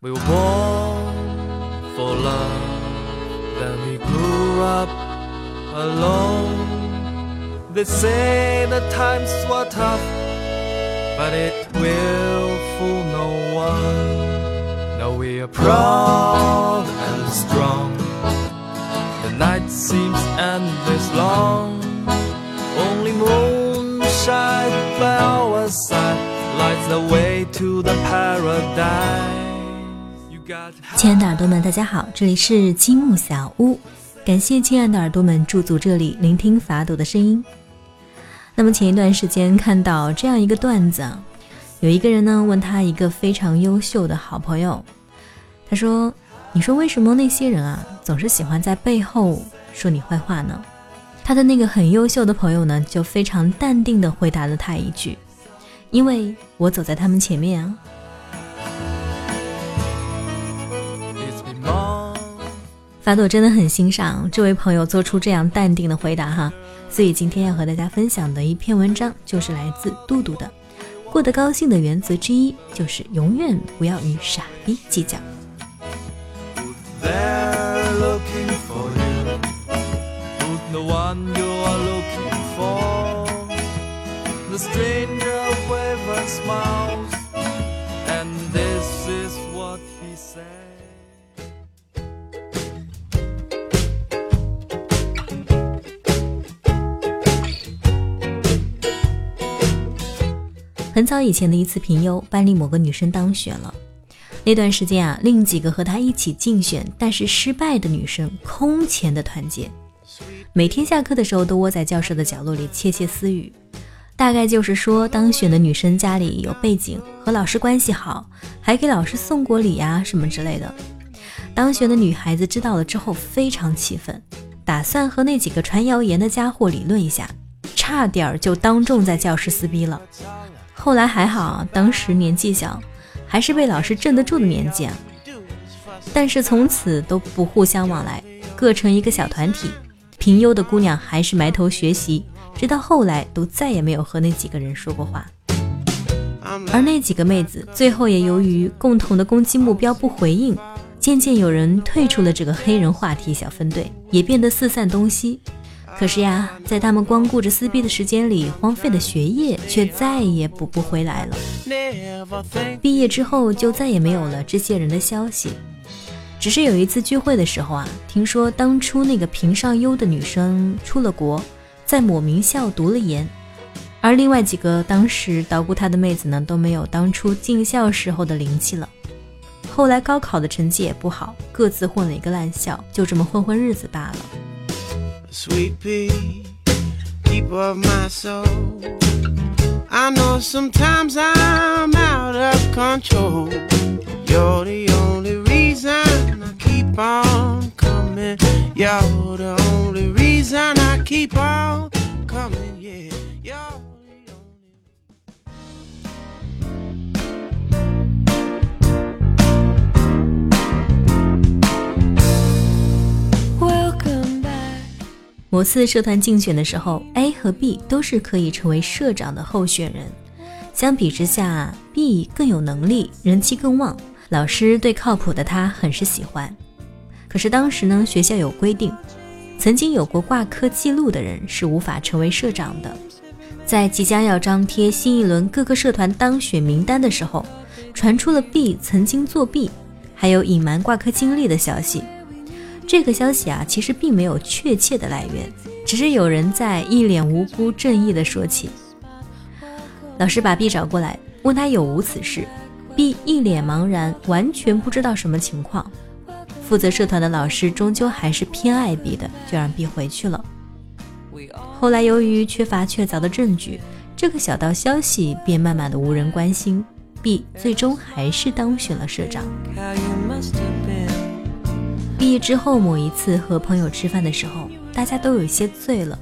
We were born for love, then we grew up alone. They say the times were tough, but it will fool no one. Now we are proud and strong. The night seems endless long. Only moonshine by our side lights the way to the paradise. 亲爱的耳朵们，大家好，这里是积木小屋，感谢亲爱的耳朵们驻足这里聆听法朵的声音。那么前一段时间看到这样一个段子，有一个人呢问他一个非常优秀的好朋友，他说：“你说为什么那些人啊总是喜欢在背后说你坏话呢？”他的那个很优秀的朋友呢就非常淡定的回答了他一句：“因为我走在他们前面啊。”法朵真的很欣赏这位朋友做出这样淡定的回答哈，所以今天要和大家分享的一篇文章就是来自杜杜的。过得高兴的原则之一就是永远不要与傻逼计较。很早以前的一次评优，班里某个女生当选了。那段时间啊，另几个和她一起竞选但是失败的女生空前的团结，每天下课的时候都窝在教室的角落里窃窃私语，大概就是说当选的女生家里有背景，和老师关系好，还给老师送过礼呀什么之类的。当选的女孩子知道了之后非常气愤，打算和那几个传谣言的家伙理论一下，差点就当众在教室撕逼了。后来还好，当时年纪小，还是被老师镇得住的年纪啊。但是从此都不互相往来，各成一个小团体。平优的姑娘还是埋头学习，直到后来都再也没有和那几个人说过话。而那几个妹子最后也由于共同的攻击目标不回应，渐渐有人退出了这个黑人话题小分队，也变得四散东西。可是呀，在他们光顾着撕逼的时间里，荒废的学业却再也补不回来了。毕业之后就再也没有了这些人的消息。只是有一次聚会的时候啊，听说当初那个评上优的女生出了国，在某名校读了研，而另外几个当时捣鼓她的妹子呢，都没有当初进校时候的灵气了。后来高考的成绩也不好，各自混了一个烂校，就这么混混日子罢了。Sweet pea, keeper of my soul. I know sometimes I'm out of control. You're the only reason I keep on coming. You're the only reason I keep on coming, yeah. 某次社团竞选的时候，A 和 B 都是可以成为社长的候选人。相比之下，B 更有能力，人气更旺，老师对靠谱的他很是喜欢。可是当时呢，学校有规定，曾经有过挂科记录的人是无法成为社长的。在即将要张贴新一轮各个社团当选名单的时候，传出了 B 曾经作弊，还有隐瞒挂科经历的消息。这个消息啊，其实并没有确切的来源，只是有人在一脸无辜、正义的说起。老师把 B 找过来，问他有无此事。B 一脸茫然，完全不知道什么情况。负责社团的老师终究还是偏爱 B 的，就让 B 回去了。后来由于缺乏确凿的证据，这个小道消息便慢慢的无人关心。B 最终还是当选了社长。毕业之后，某一次和朋友吃饭的时候，大家都有些醉了。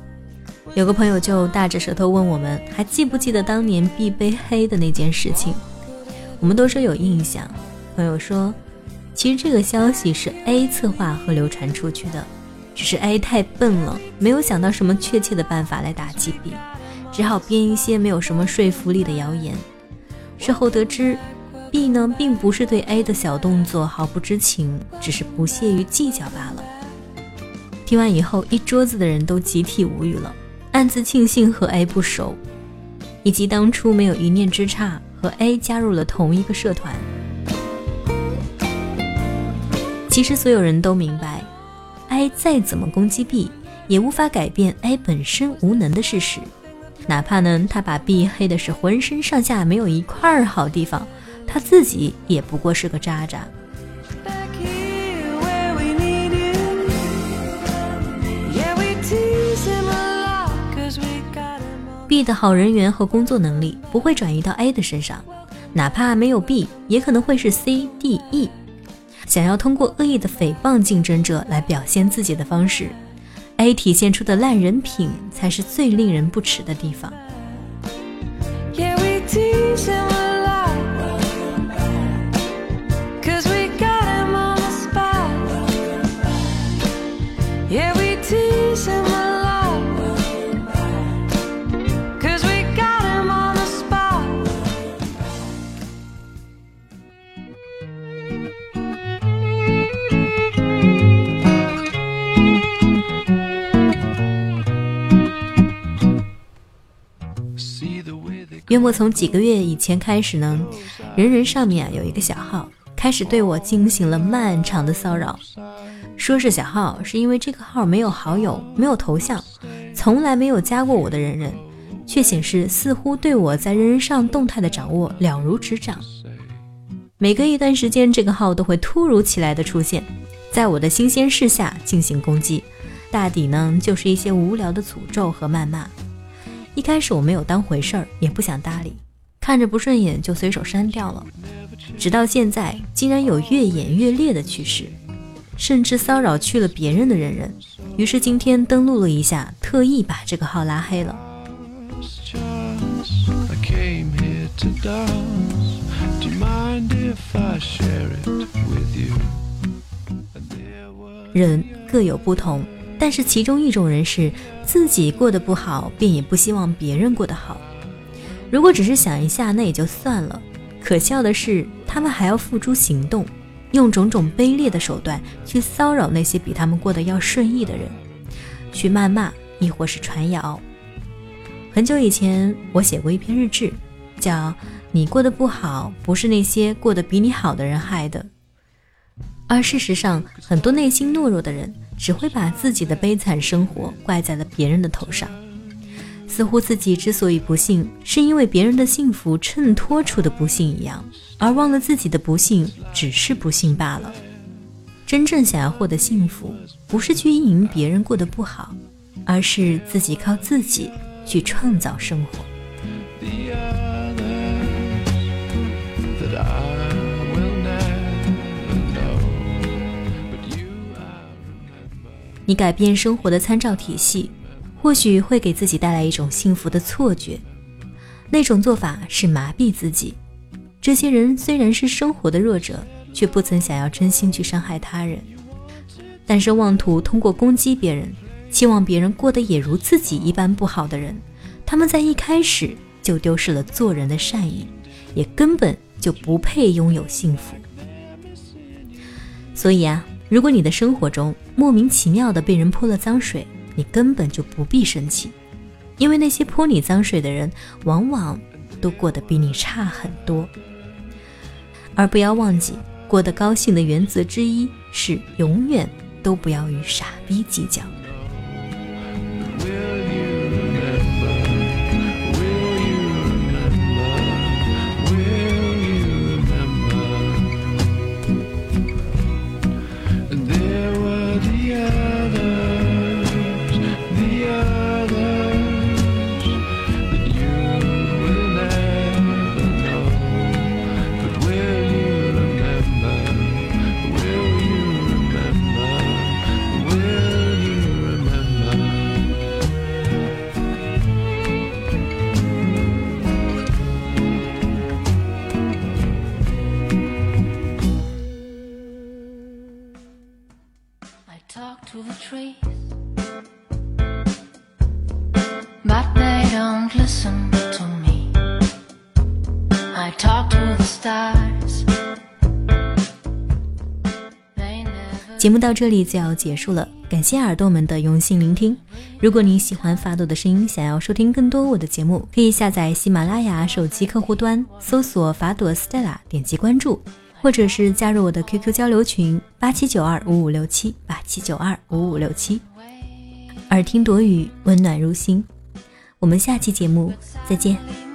有个朋友就大着舌头问我们，还记不记得当年 B 被黑的那件事情？我们都说有印象。朋友说，其实这个消息是 A 策划和流传出去的，只是 A 太笨了，没有想到什么确切的办法来打击 B，只好编一些没有什么说服力的谣言。事后得知。B 呢，并不是对 A 的小动作毫不知情，只是不屑于计较罢了。听完以后，一桌子的人都集体无语了，暗自庆幸和 A 不熟，以及当初没有一念之差和 A 加入了同一个社团。其实所有人都明白，A 再怎么攻击 B，也无法改变 A 本身无能的事实。哪怕呢，他把 B 黑的是浑身上下没有一块好地方，他自己也不过是个渣渣。B 的好人缘和工作能力不会转移到 A 的身上，哪怕没有 B，也可能会是 C、D、E。想要通过恶意的诽谤竞争者来表现自己的方式。A 体现出的烂人品才是最令人不齿的地方。约莫从几个月以前开始呢，人人上面啊有一个小号开始对我进行了漫长的骚扰。说是小号，是因为这个号没有好友，没有头像，从来没有加过我的人人，却显示似乎对我在人人上动态的掌握了如指掌。每隔一段时间，这个号都会突如其来的出现在我的新鲜事下进行攻击，大抵呢就是一些无聊的诅咒和谩骂。一开始我没有当回事儿，也不想搭理，看着不顺眼就随手删掉了。直到现在，竟然有越演越烈的趋势，甚至骚扰去了别人的人人。于是今天登录了一下，特意把这个号拉黑了。人各有不同。但是其中一种人是自己过得不好，便也不希望别人过得好。如果只是想一下，那也就算了。可笑的是，他们还要付诸行动，用种种卑劣的手段去骚扰那些比他们过得要顺意的人，去谩骂，亦或是传谣。很久以前，我写过一篇日志，叫《你过得不好，不是那些过得比你好的人害的》。而事实上，很多内心懦弱的人。只会把自己的悲惨生活怪在了别人的头上，似乎自己之所以不幸，是因为别人的幸福衬托出的不幸一样，而忘了自己的不幸只是不幸罢了。真正想要获得幸福，不是去应营别人过得不好，而是自己靠自己去创造生活。你改变生活的参照体系，或许会给自己带来一种幸福的错觉。那种做法是麻痹自己。这些人虽然是生活的弱者，却不曾想要真心去伤害他人。但是妄图通过攻击别人，期望别人过得也如自己一般不好的人，他们在一开始就丢失了做人的善意，也根本就不配拥有幸福。所以啊。如果你的生活中莫名其妙的被人泼了脏水，你根本就不必生气，因为那些泼你脏水的人，往往都过得比你差很多。而不要忘记，过得高兴的原则之一是永远都不要与傻逼计较。talk to the trees，but they don't listen to me。I talk to the stars。节目到这里就要结束了，感谢耳朵们的用心聆听。如果你喜欢法朵的声音，想要收听更多我的节目，可以下载喜马拉雅手机客户端，搜索法朵 Stella，点击关注。或者是加入我的 QQ 交流群八七九二五五六七八七九二五五六七。耳听朵雨，温暖如心。我们下期节目再见。